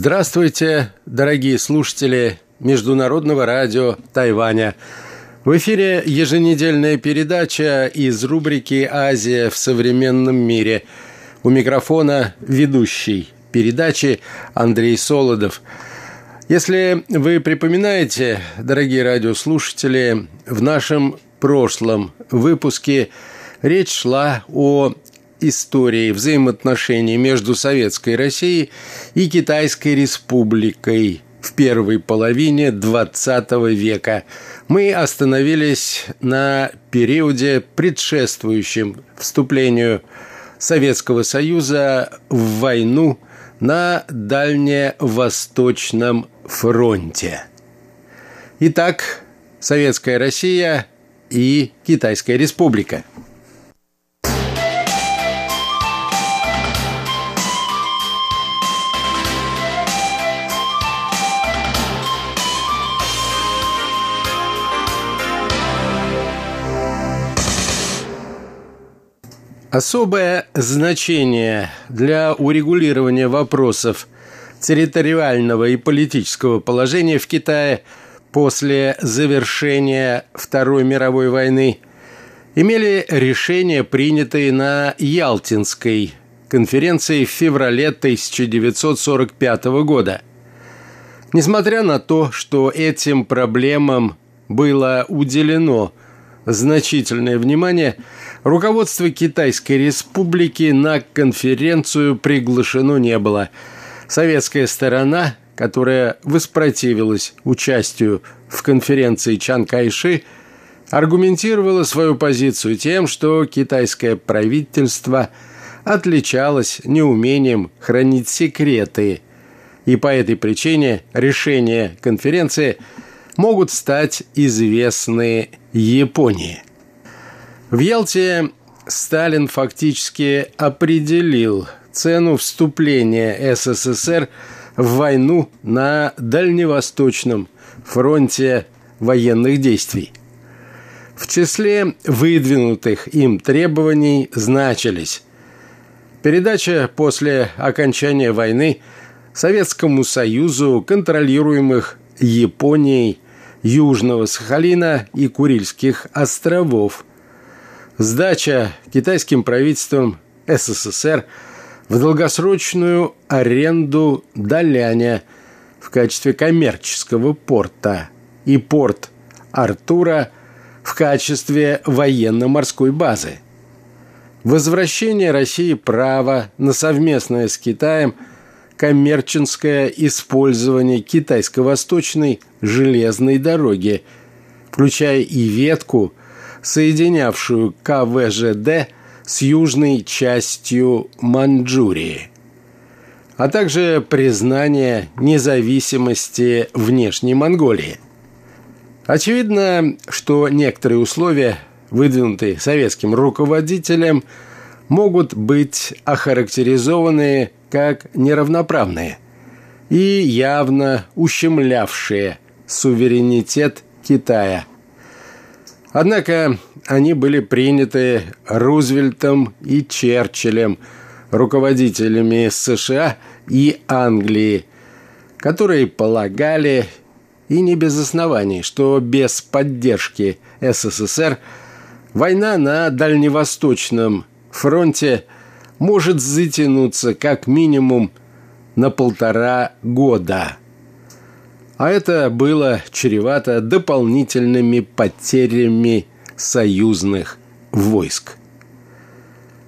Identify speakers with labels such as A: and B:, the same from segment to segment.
A: Здравствуйте, дорогие слушатели Международного радио Тайваня. В эфире еженедельная передача из рубрики «Азия в современном мире». У микрофона ведущий передачи Андрей Солодов. Если вы припоминаете, дорогие радиослушатели, в нашем прошлом выпуске речь шла о истории взаимоотношений между Советской Россией и Китайской Республикой в первой половине XX века. Мы остановились на периоде, предшествующем вступлению Советского Союза в войну на Дальневосточном фронте. Итак, Советская Россия и Китайская Республика – Особое значение для урегулирования вопросов территориального и политического положения в Китае после завершения Второй мировой войны имели решения, принятые на Ялтинской конференции в феврале 1945 года. Несмотря на то, что этим проблемам было уделено значительное внимание – Руководство Китайской Республики на конференцию приглашено не было. Советская сторона, которая воспротивилась участию в конференции Чан Кайши, аргументировала свою позицию тем, что китайское правительство отличалось неумением хранить секреты, и по этой причине решения конференции могут стать известны Японии. В Ялте Сталин фактически определил цену вступления СССР в войну на Дальневосточном фронте военных действий. В числе выдвинутых им требований значились передача после окончания войны Советскому Союзу контролируемых Японией Южного Сахалина и Курильских островов – Сдача китайским правительством СССР в долгосрочную аренду Даляня в качестве коммерческого порта и порт Артура в качестве военно-морской базы. Возвращение России права на совместное с Китаем коммерческое использование китайско-восточной железной дороги, включая и ветку – соединявшую КВЖД с южной частью Манчжурии, а также признание независимости внешней Монголии. Очевидно, что некоторые условия, выдвинутые советским руководителем, могут быть охарактеризованы как неравноправные и явно ущемлявшие суверенитет Китая – Однако они были приняты Рузвельтом и Черчиллем, руководителями США и Англии, которые полагали, и не без оснований, что без поддержки СССР война на Дальневосточном фронте может затянуться как минимум на полтора года – а это было чревато дополнительными потерями союзных войск.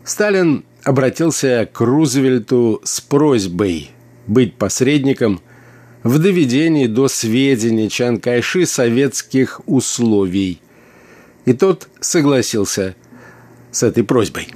A: Сталин обратился к Рузвельту с просьбой быть посредником в доведении до сведения Чан Кайши советских условий. И тот согласился с этой просьбой.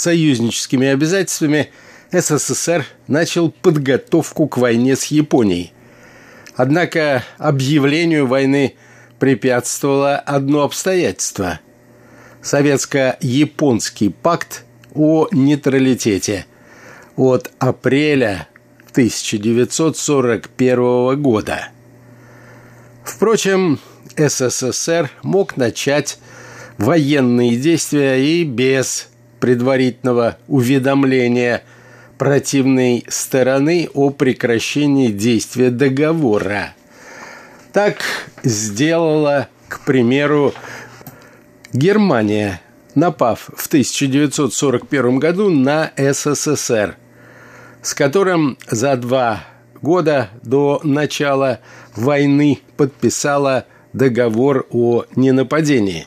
A: Союзническими обязательствами СССР начал подготовку к войне с Японией. Однако объявлению войны препятствовало одно обстоятельство. Советско-японский пакт о нейтралитете от апреля 1941 года. Впрочем, СССР мог начать военные действия и без предварительного уведомления противной стороны о прекращении действия договора. Так сделала, к примеру, Германия, напав в 1941 году на СССР, с которым за два года до начала войны подписала договор о ненападении.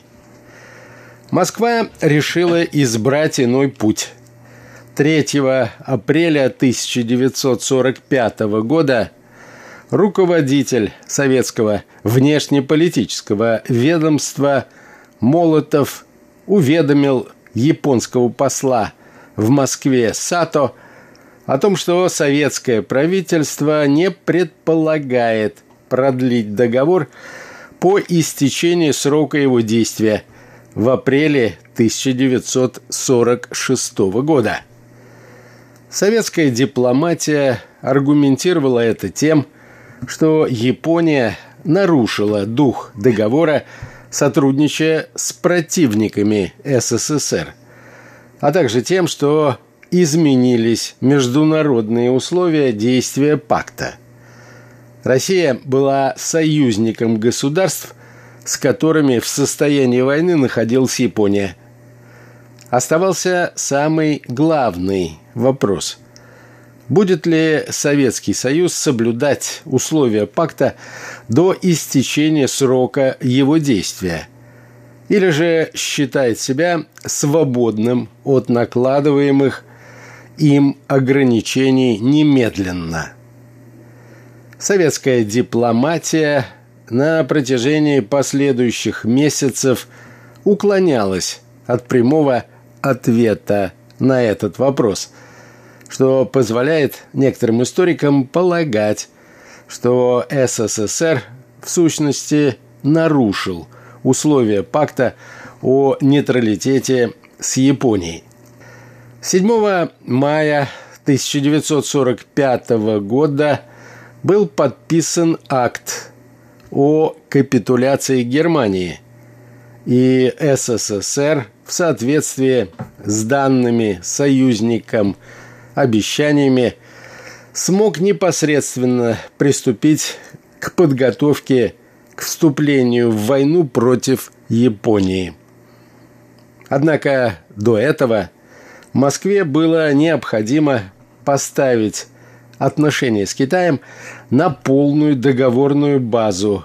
A: Москва решила избрать иной путь. 3 апреля 1945 года руководитель советского внешнеполитического ведомства Молотов уведомил японского посла в Москве Сато о том, что советское правительство не предполагает продлить договор по истечении срока его действия в апреле 1946 года. Советская дипломатия аргументировала это тем, что Япония нарушила дух договора, сотрудничая с противниками СССР, а также тем, что изменились международные условия действия пакта. Россия была союзником государств, с которыми в состоянии войны находилась Япония. Оставался самый главный вопрос. Будет ли Советский Союз соблюдать условия пакта до истечения срока его действия? Или же считает себя свободным от накладываемых им ограничений немедленно. Советская дипломатия на протяжении последующих месяцев уклонялась от прямого ответа на этот вопрос, что позволяет некоторым историкам полагать, что СССР в сущности нарушил условия пакта о нейтралитете с Японией. 7 мая 1945 года был подписан акт о капитуляции Германии, и СССР в соответствии с данными союзникам обещаниями смог непосредственно приступить к подготовке к вступлению в войну против Японии. Однако до этого – Москве было необходимо поставить отношения с Китаем на полную договорную базу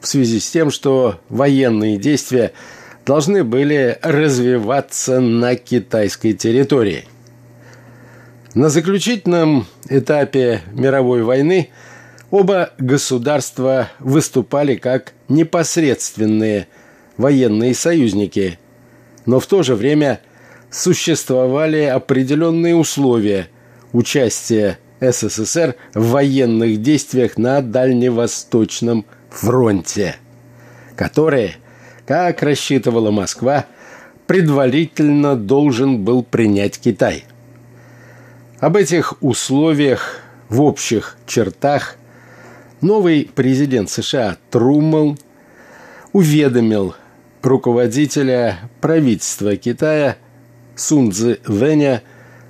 A: в связи с тем, что военные действия должны были развиваться на китайской территории. На заключительном этапе мировой войны оба государства выступали как непосредственные военные союзники, но в то же время существовали определенные условия участия СССР в военных действиях на Дальневосточном фронте, которые, как рассчитывала Москва, предварительно должен был принять Китай. Об этих условиях в общих чертах новый президент США Трумман уведомил руководителя правительства Китая – Сунцзы Вэня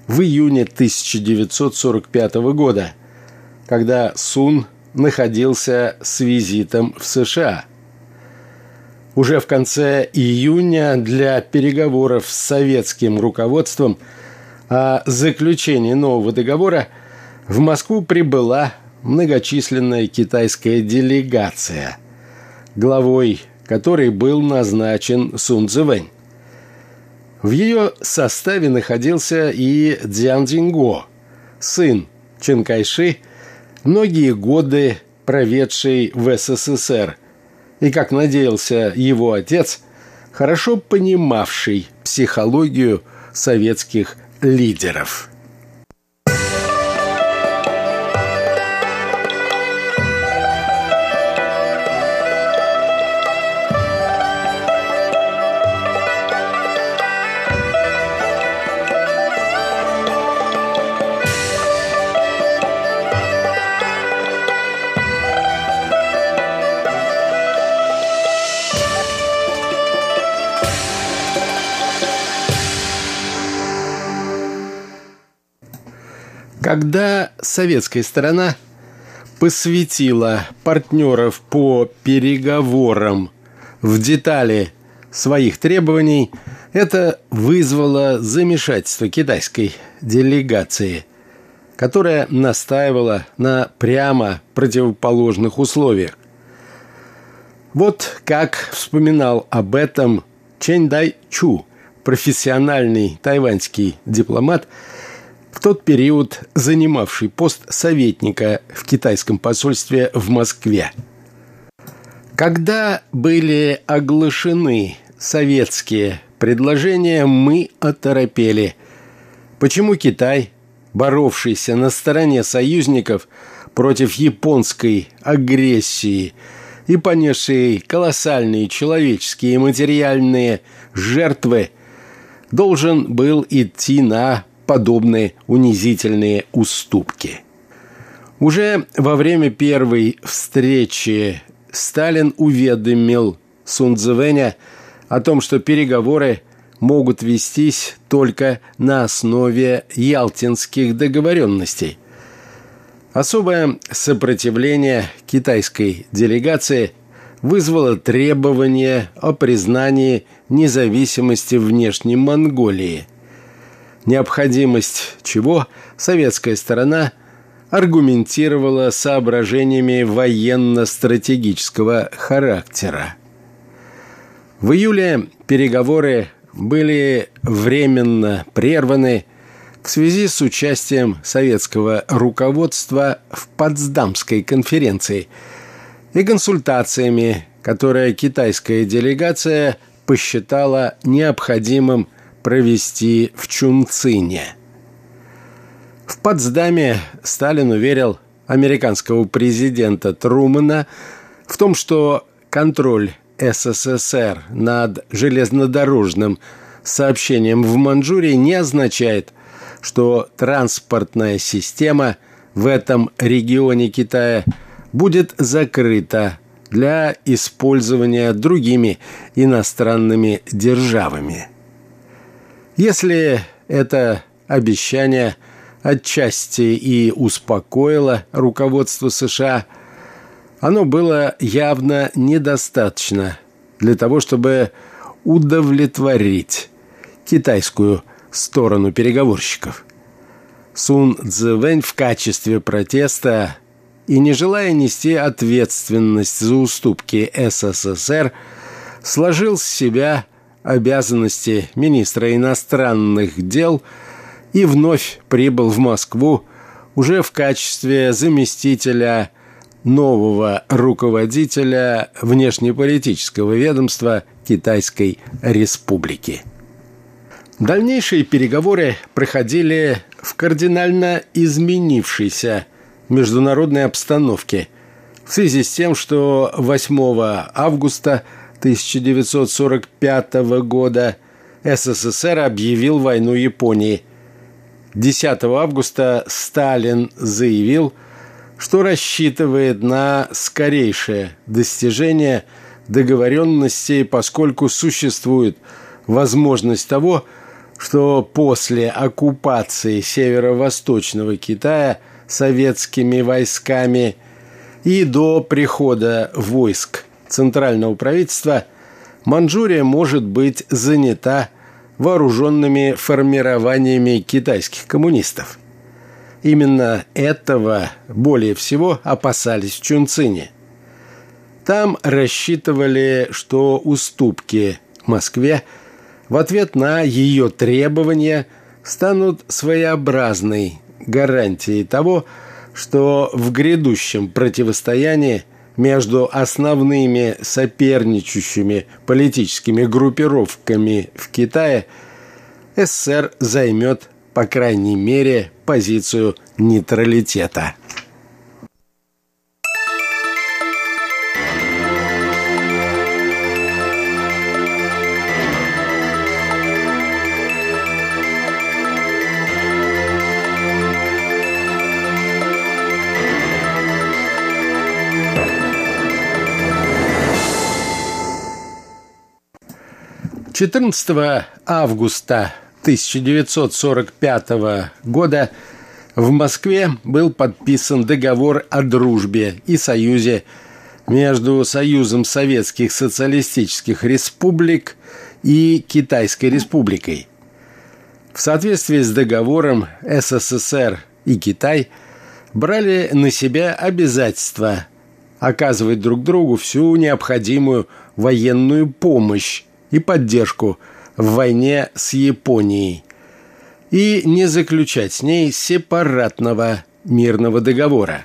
A: в июне 1945 года, когда Сун находился с визитом в США. Уже в конце июня для переговоров с советским руководством о заключении нового договора в Москву прибыла многочисленная китайская делегация, главой которой был назначен Сун Цзэвэнь. В ее составе находился и Дзян Джинго, сын Чен Кайши, многие годы проведший в СССР, и, как надеялся его отец, хорошо понимавший психологию советских лидеров. Когда советская сторона посвятила партнеров по переговорам в детали своих требований, это вызвало замешательство китайской делегации, которая настаивала на прямо противоположных условиях. Вот как вспоминал об этом Чэнь Дай Чу, профессиональный тайваньский дипломат, в тот период занимавший пост советника в китайском посольстве в Москве. Когда были оглашены советские предложения, мы оторопели. Почему Китай, боровшийся на стороне союзников против японской агрессии и понесший колоссальные человеческие и материальные жертвы, должен был идти на подобные унизительные уступки. Уже во время первой встречи Сталин уведомил Сунцзэвэня о том, что переговоры могут вестись только на основе ялтинских договоренностей. Особое сопротивление китайской делегации вызвало требование о признании независимости внешней Монголии, необходимость чего советская сторона аргументировала соображениями военно-стратегического характера. В июле переговоры были временно прерваны в связи с участием советского руководства в Потсдамской конференции и консультациями, которые китайская делегация посчитала необходимым провести в Чунцине. В Потсдаме Сталин уверил американского президента Трумэна в том, что контроль СССР над железнодорожным сообщением в Манчжурии не означает, что транспортная система в этом регионе Китая будет закрыта для использования другими иностранными державами. Если это обещание отчасти и успокоило руководство США – оно было явно недостаточно для того, чтобы удовлетворить китайскую сторону переговорщиков. Сун Цзэвэнь в качестве протеста и не желая нести ответственность за уступки СССР, сложил с себя обязанности министра иностранных дел и вновь прибыл в Москву уже в качестве заместителя нового руководителя внешнеполитического ведомства Китайской Республики. Дальнейшие переговоры проходили в кардинально изменившейся международной обстановке в связи с тем, что 8 августа 1945 года СССР объявил войну Японии. 10 августа Сталин заявил – что рассчитывает на скорейшее достижение договоренностей, поскольку существует возможность того, что после оккупации северо-восточного Китая советскими войсками и до прихода войск Центрального правительства Манчжурия может быть занята вооруженными формированиями китайских коммунистов. Именно этого более всего опасались в Чунцине. Там рассчитывали, что уступки Москве в ответ на ее требования станут своеобразной гарантией того, что в грядущем противостоянии между основными соперничающими политическими группировками в Китае СССР займет по крайней мере, позицию нейтралитета. Четырнадцатого августа 1945 года в Москве был подписан договор о дружбе и союзе между Союзом Советских Социалистических Республик и Китайской Республикой. В соответствии с договором СССР и Китай брали на себя обязательства оказывать друг другу всю необходимую военную помощь и поддержку в войне с Японией и не заключать с ней сепаратного мирного договора.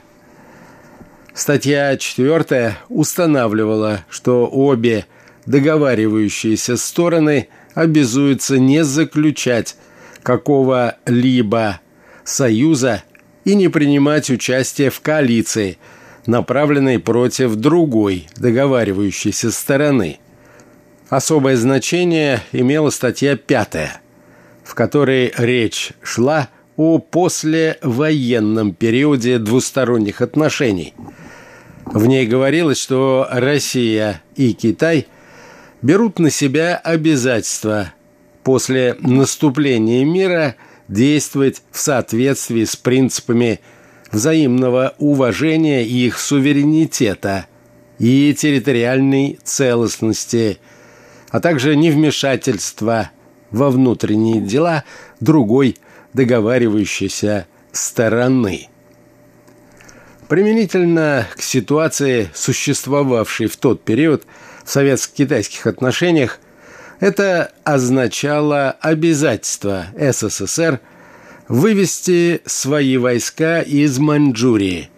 A: Статья 4 устанавливала, что обе договаривающиеся стороны обязуются не заключать какого-либо союза и не принимать участие в коалиции, направленной против другой договаривающейся стороны. Особое значение имела статья 5 в которой речь шла о послевоенном периоде двусторонних отношений. В ней говорилось, что Россия и Китай берут на себя обязательства после наступления мира действовать в соответствии с принципами взаимного уважения их суверенитета и территориальной целостности, а также невмешательства – во внутренние дела другой договаривающейся стороны. Применительно к ситуации, существовавшей в тот период в советско-китайских отношениях, это означало обязательство СССР вывести свои войска из Маньчжурии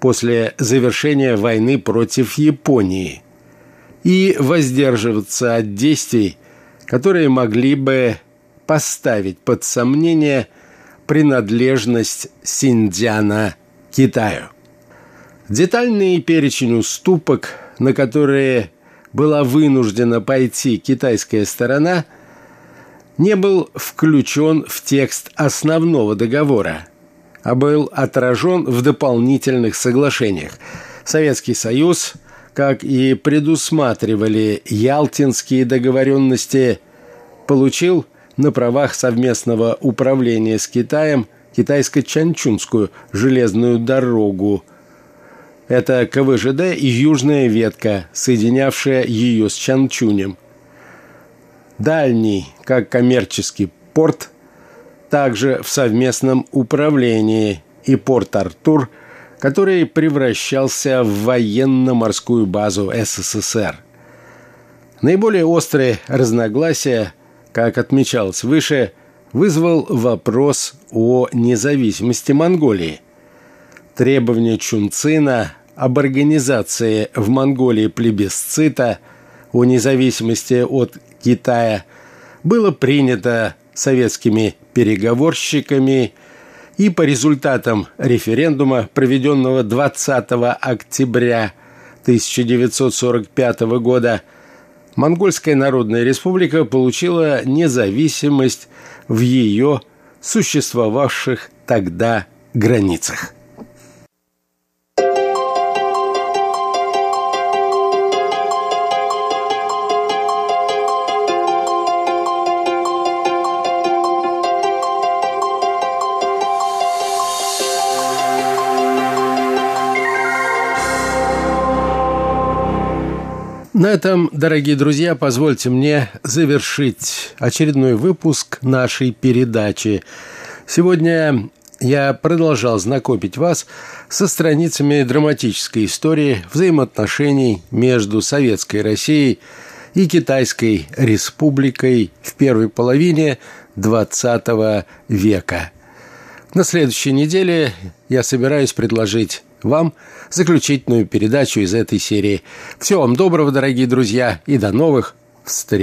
A: после завершения войны против Японии и воздерживаться от действий, которые могли бы поставить под сомнение принадлежность Синдзяна Китаю. Детальный перечень уступок, на которые была вынуждена пойти китайская сторона, не был включен в текст основного договора, а был отражен в дополнительных соглашениях. Советский Союз – как и предусматривали ялтинские договоренности, получил на правах совместного управления с Китаем китайско-чанчунскую железную дорогу. Это КВЖД и южная ветка, соединявшая ее с Чанчунем. Дальний, как коммерческий порт, также в совместном управлении и порт Артур – который превращался в военно-морскую базу СССР. Наиболее острые разногласия, как отмечалось выше, вызвал вопрос о независимости Монголии. Требование Чунцина об организации в Монголии плебисцита о независимости от Китая было принято советскими переговорщиками и по результатам референдума, проведенного 20 октября 1945 года, Монгольская Народная Республика получила независимость в ее существовавших тогда границах. На этом, дорогие друзья, позвольте мне завершить очередной выпуск нашей передачи. Сегодня я продолжал знакомить вас со страницами драматической истории взаимоотношений между Советской Россией и Китайской Республикой в первой половине XX века. На следующей неделе я собираюсь предложить вам заключительную передачу из этой серии. Всего вам доброго, дорогие друзья, и до новых встреч!